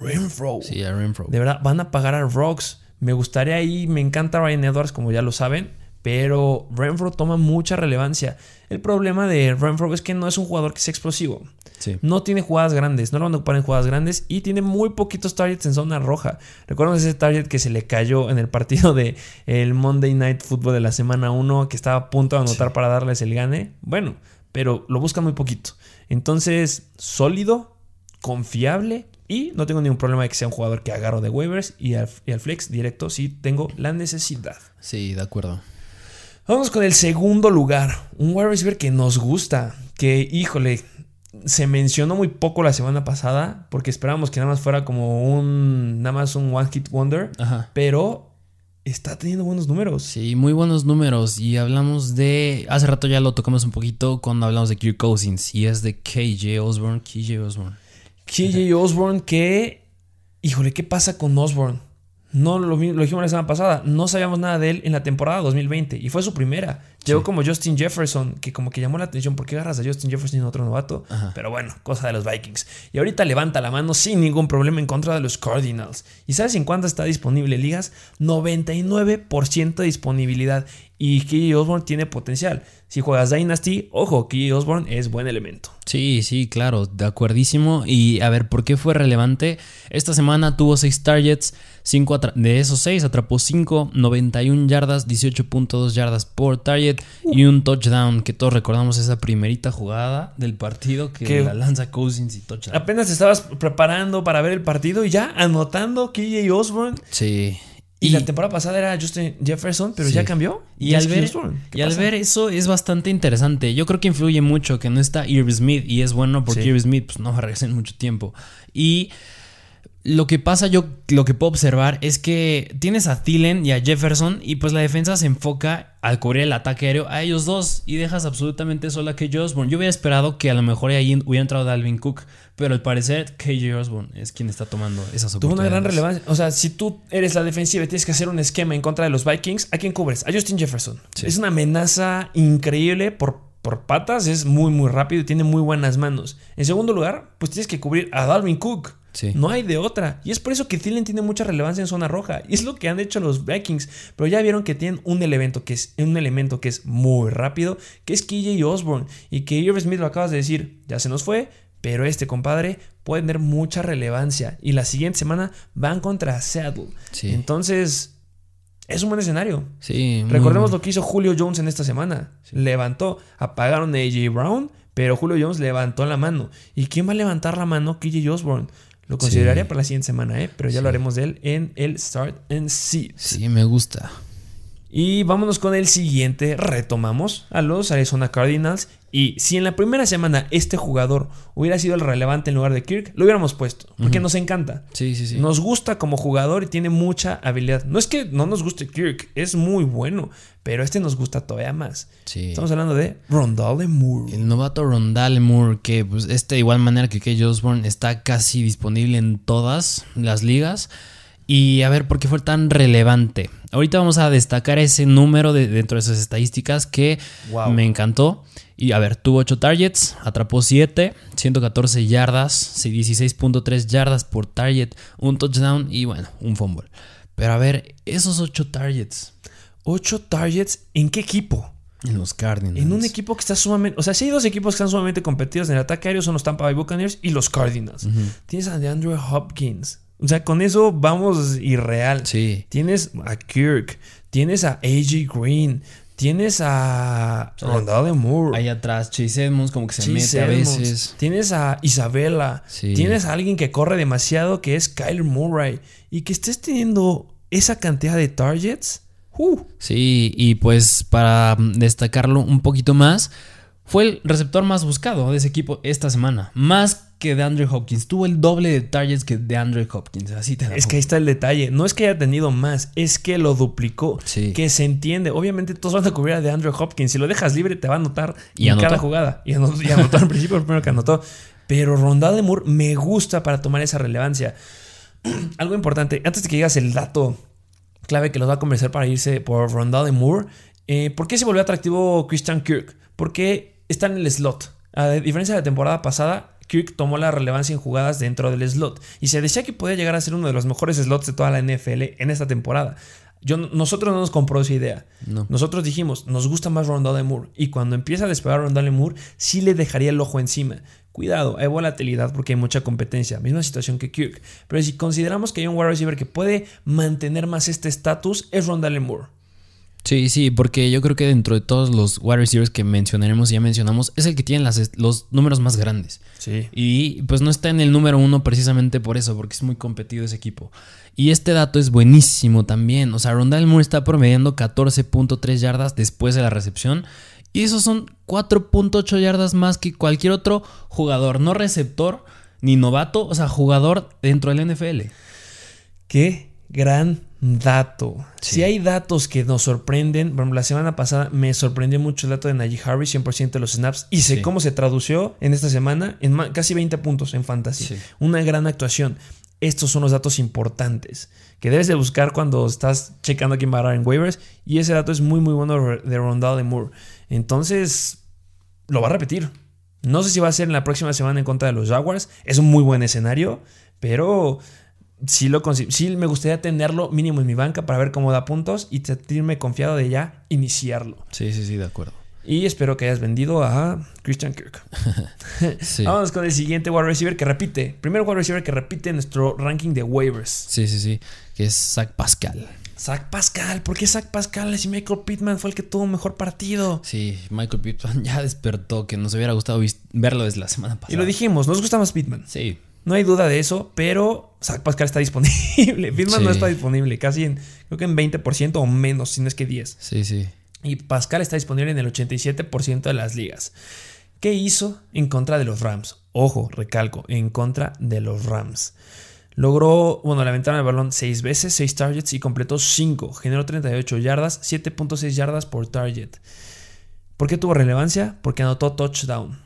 Renfro. sí, a Renfro. De verdad, van a pagar a Rocks. Me gustaría ahí, me encanta Ryan Edwards, como ya lo saben, pero Renfro toma mucha relevancia. El problema de Renfro es que no es un jugador que sea explosivo. Sí. No tiene jugadas grandes, no lo van a ocupar en jugadas grandes y tiene muy poquitos targets en zona roja. ¿Recuerdan ese target que se le cayó en el partido de el Monday Night Football de la semana 1 que estaba a punto de anotar para darles el gane? Bueno, pero lo buscan muy poquito. Entonces, sólido, confiable y no tengo ningún problema de que sea un jugador que agarro de waivers y al, y al flex directo si tengo la necesidad. Sí, de acuerdo. Vamos con el segundo lugar. Un wide receiver que nos gusta. Que, híjole, se mencionó muy poco la semana pasada. Porque esperábamos que nada más fuera como un. Nada más un One Hit Wonder. Ajá. Pero está teniendo buenos números. Sí, muy buenos números. Y hablamos de. Hace rato ya lo tocamos un poquito cuando hablamos de Kirk Cousins. Y es de KJ Osborne. KJ Osborne. KJ Osborne, que. Híjole, ¿qué pasa con Osborne? No lo, dijimos la semana pasada. No sabíamos nada de él en la temporada 2020. Y fue su primera. Llegó Sí. como Justin Jefferson, que como que llamó la atención. ¿Por qué agarras a Justin Jefferson y no otro novato? Ajá. Pero bueno, cosa de los Vikings. Y ahorita levanta la mano sin ningún problema en contra de los Cardinals. ¿Y sabes en cuánto está disponible ligas? 99% de disponibilidad. Y KJ Osborne tiene potencial. Si juegas Dynasty, ojo, KJ Osborne es buen elemento. Sí, sí, claro, de acuerdísimo. Y a ver, ¿por qué fue relevante? Esta semana tuvo 6 targets, cinco de esos 6 atrapó 5, 91 yardas, 18.2 yardas por target y un touchdown, que todos recordamos esa primerita jugada del partido que Que- la lanza Cousins y touchdown. Apenas estabas preparando para ver el partido y ya anotando KJ Osborne. Sí. Y, la temporada pasada era Justin Jefferson, pero Sí. ya cambió. Y al, ver, KJ Osborne. ¿Qué y al ver eso es bastante interesante. Yo creo que influye mucho que no está Irv Smith y es bueno porque Sí. Irv Smith pues, no va a regresar en mucho tiempo. Y Lo que pasa, yo lo que puedo observar es que tienes a Thielen y a Jefferson y pues la defensa se enfoca al cubrir el ataque aéreo a ellos dos y dejas absolutamente sola a KJ Osborne. Yo hubiera esperado que a lo mejor ahí hubiera entrado Dalvin Cook, pero al parecer KJ Osborne es quien está tomando esas Tuvo oportunidades. una gran relevancia. O sea, si tú eres la defensiva y tienes que hacer un esquema en contra de los Vikings, ¿a quién cubres? A Justin Jefferson. Sí. Es una amenaza increíble por, por patas, es muy, muy rápido y tiene muy buenas manos. En segundo lugar, pues tienes que cubrir a Dalvin Cook. Sí. No hay de otra. Y es por eso que Thielen tiene mucha relevancia en zona roja. Y es lo que han hecho los Vikings. Pero ya vieron que tienen un elemento que es, un elemento que es muy rápido, que es KJ Osborne. Y que Irv Smith lo acabas de decir, ya se nos fue. Pero este compadre puede tener mucha relevancia. Y la siguiente semana van contra Seattle. Sí. Entonces, es un buen escenario. Sí, muy- Recordemos lo que hizo Julio Jones en esta semana. Levantó, apagaron a AJ Brown, pero Julio Jones levantó la mano. ¿Y quién va a levantar la mano? KJ Osborne. Lo consideraría Sí. para la siguiente semana, ¿eh? pero ya Sí. lo haremos de él en el Start and Seed. Sí, me gusta. Y vámonos con el siguiente. Retomamos a los Arizona Cardinals. Y si en la primera semana este jugador hubiera sido el relevante en lugar de Kirk, lo hubiéramos puesto. Porque nos encanta. Sí, sí, sí. Nos gusta como jugador y tiene mucha habilidad. No es que no nos guste Kirk, es muy bueno. Pero este nos gusta todavía más. Sí. Estamos hablando de Rondale Moore. El novato Rondale Moore, que pues este de igual manera que KJ Osborne está casi disponible en todas las ligas. Y a ver, ¿por qué fue tan relevante? Ahorita vamos a destacar ese número de, dentro de esas estadísticas que Wow. me encantó. Y a ver, tuvo 8 targets, atrapó 7, 114 yardas, sí, 16.3 yardas por target, un touchdown y bueno, un fumble. Pero a ver, esos 8 targets 8 targets. ¿En qué equipo? en los Cardinals. En un equipo que está sumamente. O sea, si hay dos equipos que están sumamente competidos en el ataque aéreo, son los Tampa Bay Buccaneers y los Cardinals. Tienes a DeAndre Hopkins. O sea, con eso vamos irreal. Sí. Tienes a Kirk. Tienes a AJ Green. Tienes a Rondale Moore. Ahí atrás, Chase Edmonds como que se Chase mete a veces. Tienes a Isabela. Sí. Tienes a alguien que corre demasiado, que es Kyler Murray. Y que estés teniendo esa cantidad de targets. Uh, Sí, y pues para destacarlo un poquito más, fue el receptor más buscado de ese equipo esta semana. Más que de Andrew Hopkins. Tuvo el doble de targets que de Andrew Hopkins. Así te la es que ahí está el detalle. No es que haya tenido más, es que lo duplicó. Sí. Que se entiende. Obviamente todos van a cubrir a de Andrew Hopkins. Si lo dejas libre, te va a anotar Y en anotó. cada jugada. Y anotó, y anotó al principio el primero que anotó. Pero Rondale Moore me gusta para tomar esa relevancia. Algo importante, antes de que digas el dato clave que los va a convencer para irse por Rondale Moore, eh, ¿por qué se volvió atractivo Christian Kirk? Porque está en el slot. A diferencia de la temporada pasada, Kirk tomó la relevancia en jugadas dentro del slot y se decía que podía llegar a ser uno de los mejores slots de toda la NFL en esta temporada. Yo, nosotros no nos compró esa idea. No. Nosotros dijimos, nos gusta más Rondale Moore. Y cuando empieza a despegar Rondale Moore, sí le dejaría el ojo encima. Cuidado, hay volatilidad porque hay mucha competencia. Misma situación que Kirk. Pero si consideramos que hay un wide receiver que puede mantener más este estatus, es Rondale Moore. Sí, sí, porque yo creo que dentro de todos los wide receivers que mencionaremos y ya mencionamos, es el que tiene las los números más grandes. Sí. Y pues no está en el número uno precisamente por eso, porque es muy competido ese equipo. Y este dato es buenísimo también. O sea, Rondale Moore está promediando 14.3 yardas después de la recepción. Y esos son 4.8 yardas más que cualquier otro jugador, no receptor ni novato, o sea, jugador dentro del NFL. Qué gran dato. Sí. Si hay datos que nos sorprenden, por ejemplo, la semana pasada me sorprendió mucho el dato de Najee Harris, 100% de los snaps, y sé Sí. cómo se tradució en esta semana en casi 20 puntos en fantasy. Sí. Una gran actuación. Estos son los datos importantes que debes de buscar cuando estás checando quién va a en waivers, y ese dato es muy muy bueno de Rondale Moore. Entonces, lo va a repetir. No sé si va a ser en la próxima semana en contra de los Jaguars. Es un muy buen escenario, pero sí, lo, sí me gustaría tenerlo mínimo en mi banca para ver cómo da puntos y sentirme confiado de ya iniciarlo. Sí, sí, sí, de acuerdo. Y espero que hayas vendido a Christian Kirk. Sí. Vamos con el siguiente wide receiver que repite. Primer wide receiver que repite nuestro ranking de waivers. Sí, sí, sí. Que es Zach Pascal. Zach Pascal. ¿Por qué Zach Pascal si Michael Pittman fue el que tuvo mejor partido? Sí, Michael Pittman ya despertó, que nos hubiera gustado verlo desde la semana pasada. Y lo dijimos, nos gusta más Pittman. Sí, No hay duda de eso, pero Zach Pascal está disponible. Pittman no está disponible, casi en, creo que en 20% o menos, si no es que 10. sí, sí. Y Pascal está disponible en el 87% de las ligas. ¿Qué hizo en contra de los Rams? Ojo, recalco, en contra de los Rams. Logró, bueno, le aventaron el balón 6 veces, 6 targets y completó 5. Generó 38 yardas, 7.6 yardas por target. ¿Por qué tuvo relevancia? Porque anotó touchdown.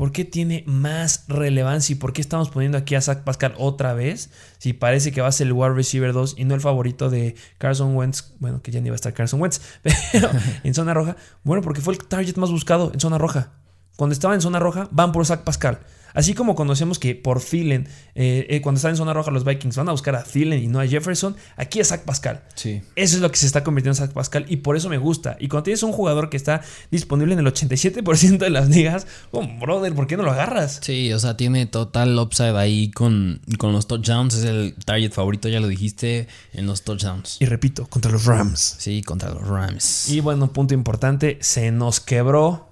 ¿Por qué tiene más relevancia y por qué estamos poniendo aquí a Zach Pascal otra vez? Si parece que va a ser el wide receiver 2 y no el favorito de Carson Wentz. Bueno, que ya ni va a estar Carson Wentz, pero en zona roja. Bueno, porque fue el target más buscado en zona roja. Cuando estaba en zona roja, van por Zach Pascal. Así como conocemos que por Thielen, eh, eh, cuando están en zona roja los Vikings van a buscar a Thielen y no a Jefferson, aquí es Zach Pascal. Sí. Eso es lo que se está convirtiendo en Zach Pascal y por eso me gusta. Y cuando tienes un jugador que está disponible en el 87% de las ligas, oh, brother, ¿por qué no lo agarras? Sí, o sea, tiene total upside ahí con, con los touchdowns. Es el target favorito, ya lo dijiste, en los touchdowns. Y repito, contra los Rams. Sí, contra los Rams. Y bueno, punto importante, se nos quebró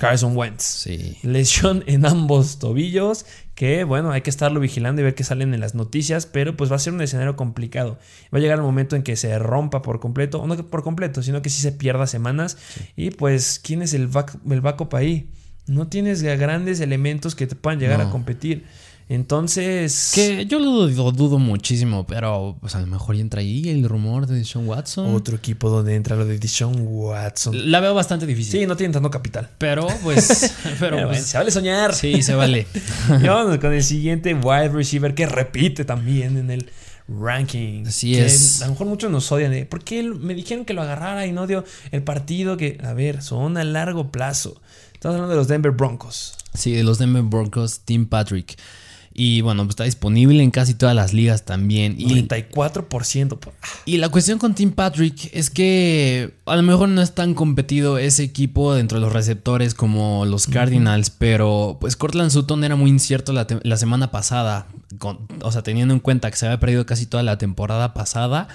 Carson Wentz. Sí. Lesión en ambos tobillos, que bueno, hay que estarlo vigilando y ver qué salen en las noticias, pero pues va a ser un escenario complicado. Va a llegar el momento en que se rompa por completo, o no por completo, sino que sí se pierda semanas. Y pues, ¿quién es el, back, el backup ahí? No tienes grandes elementos que te puedan llegar No. a competir. Entonces... Que yo lo dudo, dudo muchísimo, pero pues a lo mejor entra ahí el rumor de Sean Watson. Otro equipo donde entra lo de Deshaun Watson. La veo bastante difícil. Sí, no tienen tanto capital. Pero pues, pero pues, se vale soñar. sí, se vale. Y vámonos con el siguiente wide receiver que repite también en el ranking. Así Que es. A lo mejor muchos nos odian de ¿por qué me dijeron que lo agarrara y no dio el partido? Que, a ver, son a largo plazo. Estamos hablando de los Denver Broncos. Sí, de los Denver Broncos, Tim Patrick. Y bueno, pues está disponible en casi todas las ligas también. Y, 94%. por- ah, y la cuestión con Tim Patrick es que a lo mejor no es tan competido ese equipo dentro de los receptores como los Cardinals, pero pues Cortland Sutton era muy incierto la, semana pasada. Con- o sea, teniendo en cuenta que se había perdido casi toda la temporada pasada.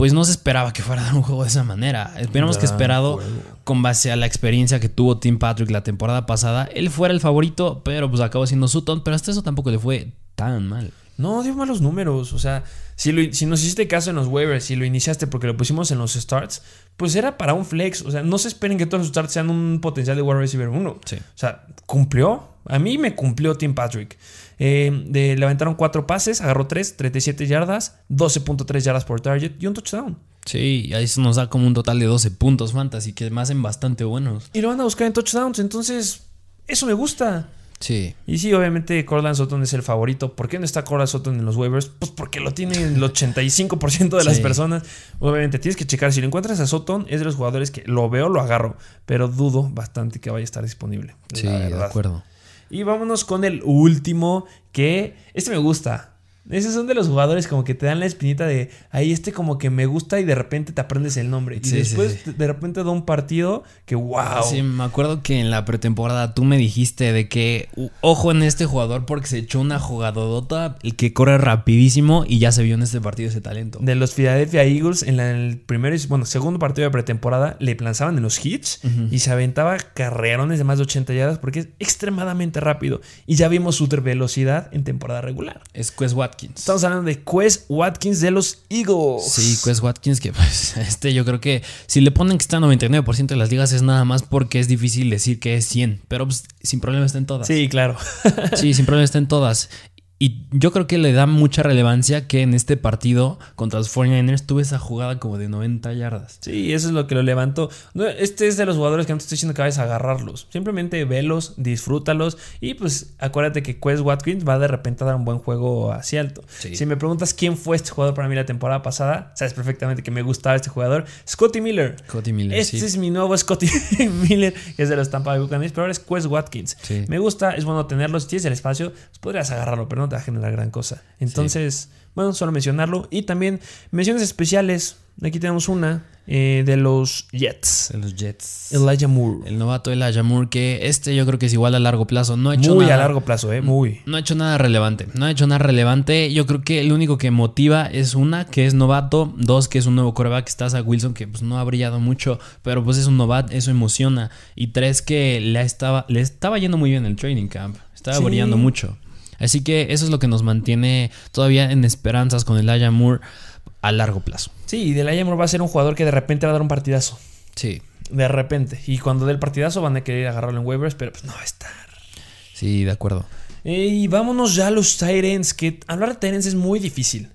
Pues no se esperaba que fuera a dar un juego de esa manera. Esperamos que Gran esperado, con base a la experiencia que tuvo Tim Patrick la temporada pasada, él fuera el favorito, pero pues acabó siendo Sutton, pero hasta eso tampoco le fue tan mal. No, dio malos números. O sea, si, lo- si nos hiciste caso en los waivers, si lo iniciaste porque lo pusimos en los starts, pues era para un flex. O sea, no se esperen que todos los starts sean un potencial de wide receiver 1. Sí. O sea, cumplió. A mí me cumplió Tim Patrick. Eh, de, le aventaron cuatro pases, agarró 3, 37 yardas, 12.3 yardas por target y un touchdown. Sí, y ahí eso nos da como un total de 12 puntos fantasy, que me hacen bastante buenos. Y lo van a buscar en touchdowns, entonces eso me gusta. Sí. Y sí, obviamente Corland Sutton es el favorito. ¿Por qué no está Corland Sutton en los waivers? Pues porque lo tiene el 85% de las Sí. personas. Obviamente tienes que checar. Si lo encuentras a Sutton, es de los jugadores que lo veo, lo agarro. Pero dudo bastante que vaya a estar disponible. Sí, de acuerdo. Y vámonos con el último, que este me gusta. Esos son de los jugadores como que te dan la espinita de, ahí este como que me gusta y de repente te aprendes el nombre. Y Sí, después sí. de repente da un partido que wow. Sí, me acuerdo que en la pretemporada tú me dijiste de que ojo en este jugador porque se echó una jugadodota, el que corre rapidísimo y ya se vio en este partido ese talento. De los Philadelphia Eagles, en la- el primer, bueno, segundo partido de pretemporada, le lanzaban en los hits y se aventaba carrerones de más de 80 yardas porque es extremadamente rápido. Y ya vimos su velocidad en temporada regular. Es Quest Watkins. Estamos hablando de Quest Watkins de los Eagles. Sí, Quest Watkins, que pues este yo creo que si le ponen que está en 99% de las ligas es nada más porque es difícil decir que es 100, pero pues, sin problema está en todas. Sí, claro. Sí, sin problema está en todas. Y yo creo que le da mucha relevancia que en este partido contra los 49ers tuve esa jugada como de 90 yardas. Sí, eso es lo que lo levantó. Este es de los jugadores que no te estoy diciendo que vayas a agarrarlos. Simplemente velos, disfrútalos. Y pues acuérdate que Quest Watkins va de repente a dar un buen juego así alto. Sí. Si me preguntas quién fue este jugador para mí la temporada pasada, sabes perfectamente que me gustaba este jugador. Scotty Miller. Cody Miller, Este sí. es mi nuevo Scotty Miller, que es de los Tampa Bay Buccaneers, pero ahora es Quest Watkins. Sí. Me gusta, es bueno tenerlo. Si tienes el espacio, pues podrías agarrarlo, pero no te va a generar gran cosa. Entonces, bueno, solo mencionarlo. Y también menciones especiales. Aquí tenemos una eh, de los Jets. De los Jets. Elijah Moore. El novato Elijah Moore, que este yo creo que es igual a largo plazo. No ha hecho Muy nada, a largo plazo, ¿eh? Muy. No ha hecho nada relevante. No ha hecho nada relevante. Yo creo que lo único que motiva es una, que es novato. Dos, que es un nuevo coreback. Está a Wilson, que pues no ha brillado mucho. Pero pues es un novato, eso emociona. Y tres, que le estaba, le estaba yendo muy bien el training camp. Estaba Sí. brillando mucho. Así que eso es lo que nos mantiene todavía en esperanzas con Elijah Moore a largo plazo. Sí, y Elijah Moore va a ser un jugador que de repente va a dar un partidazo. Sí. De repente. Y cuando dé el partidazo van a querer agarrarlo en waivers, pero pues no va a estar. Sí, de acuerdo. Y vámonos ya a los Tyrants, que hablar de Tyrants es muy difícil.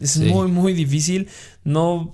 Es muy, muy difícil. No.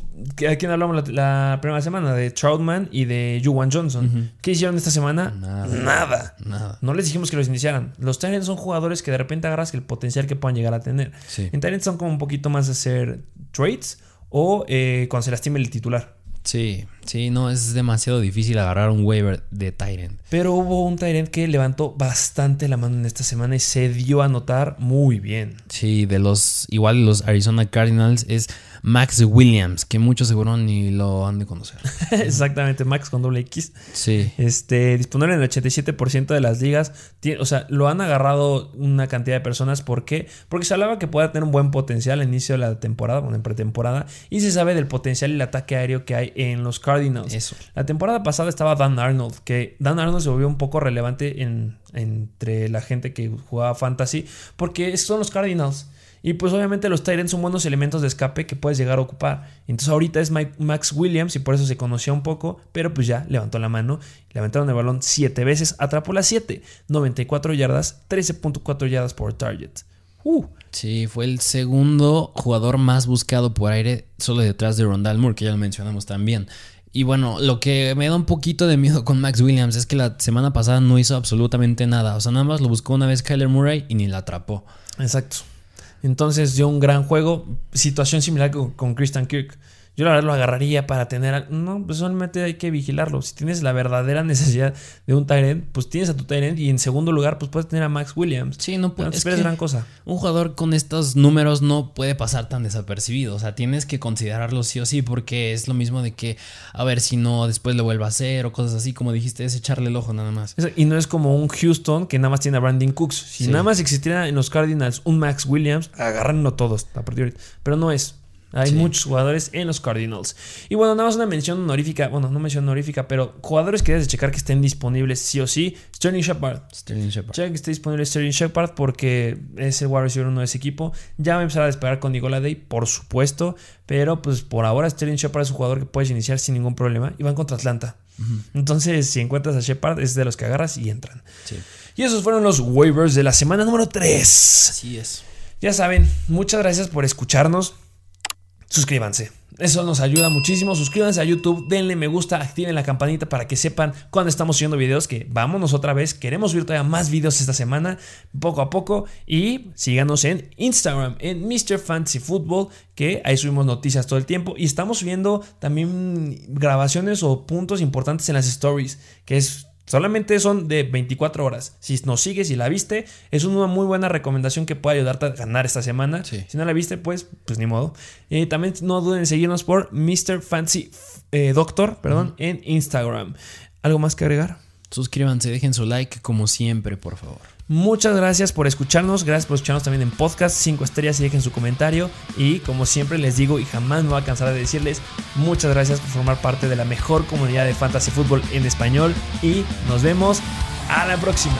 ¿A quién hablamos la, primera semana? De Troutman y de Juwan Johnson. ¿Qué hicieron esta semana? Nada. Nada. No les dijimos que los iniciaran. Los Tyrants son jugadores que de repente agarras el potencial que puedan llegar a tener. En Tyrants son como un poquito más hacer trades o eh, cuando se lastime el titular. Sí, sí, no, es demasiado difícil agarrar un waiver de Tyrant. Pero hubo un Tyrant que levantó bastante la mano en esta semana y se dio a notar muy bien. Sí, de los, igual los Arizona Cardinals es Max Williams, que muchos seguro ni lo han de conocer. Exactamente, Max con doble X. Sí. Este, disponible en el 87% de las ligas. o sea, lo han agarrado una cantidad de personas. ¿Por qué? Porque se hablaba que puede tener un buen potencial al inicio de la temporada, bueno, en pretemporada. Y se sabe del potencial y el ataque aéreo que hay en los Cardinals. Eso. La temporada pasada estaba Dan Arnold, que Dan Arnold se volvió un poco relevante en, entre la gente que jugaba fantasy, porque son los Cardinals. Y pues obviamente los Tyrants son buenos elementos de escape que puedes llegar a ocupar. Entonces ahorita es Max Williams y por eso se conocía un poco, pero pues ya levantó la mano, levantaron el balón 7 veces, atrapó las 7, 94 yardas, 13.4 yardas por target. Uh. Sí, fue el segundo jugador más buscado por aire, solo detrás de Rondal Moore, que ya lo mencionamos también. Y bueno, lo que me da un poquito de miedo con Max Williams es que la semana pasada no hizo absolutamente nada. O sea, nada más lo buscó una vez Kyler Murray y ni la atrapó. Exacto. Entonces dio un gran juego. Situación similar con, Christian Kirk. Yo la verdad lo agarraría para tener. No, pues solamente hay que vigilarlo. Si tienes la verdadera necesidad de un Tyrant, pues tienes a tu Tyrant y en segundo lugar, pues puedes tener a Max Williams. Sí, no puedes. es gran cosa. Un jugador con estos números no puede pasar tan desapercibido. O sea, tienes que considerarlo sí o sí, porque es lo mismo de que, a ver si no después lo vuelva a hacer o cosas así, como dijiste, es echarle el ojo nada más. Y no es como un Houston que nada más tiene a Brandon Cooks. Si nada más existiera en los Cardinals un Max Williams, agarranlo todos a partir de Pero no es. Hay muchos jugadores en los Cardinals. Y bueno, nada más una mención honorífica. Bueno, no mención honorífica, pero jugadores que debes de checar que estén disponibles sí o sí. Sterling Shepard. Sterling Shepard. Checa que esté disponible Sterling Shepard porque es el wide receiver uno de ese equipo. Ya va a empezar a despegar con Nicola Day, por supuesto. Pero pues por ahora Sterling Shepard es un jugador que puedes iniciar sin ningún problema. Y van contra Atlanta. Entonces, si encuentras a Shepard, es de los que agarras y entran. Y esos fueron los waivers de la semana número 3. Así es. Ya saben, muchas gracias por escucharnos suscríbanse. Eso nos ayuda muchísimo. Suscríbanse a YouTube, denle me gusta, activen la campanita para que sepan cuando estamos subiendo videos. Que vámonos otra vez. Queremos subir todavía más videos esta semana, poco a poco. Y síganos en Instagram, en Mr. Fantasy Football, que ahí subimos noticias todo el tiempo. Y estamos subiendo también grabaciones o puntos importantes en las stories, que es Solamente son de 24 horas. Si nos sigues y la viste, es una muy buena recomendación que puede ayudarte a ganar esta semana. Si no la viste, pues, pues ni modo. También no duden en seguirnos por Mr. Fancy eh, Doctor perdón, en Instagram. ¿Algo más que agregar? Suscríbanse, dejen su like como siempre, por favor. Muchas gracias por escucharnos, gracias por escucharnos también en podcast, 5 estrellas y dejen su comentario. Y como siempre les digo y jamás me voy a cansar de decirles, muchas gracias por formar parte de la mejor comunidad de fantasy fútbol en español y nos vemos a la próxima.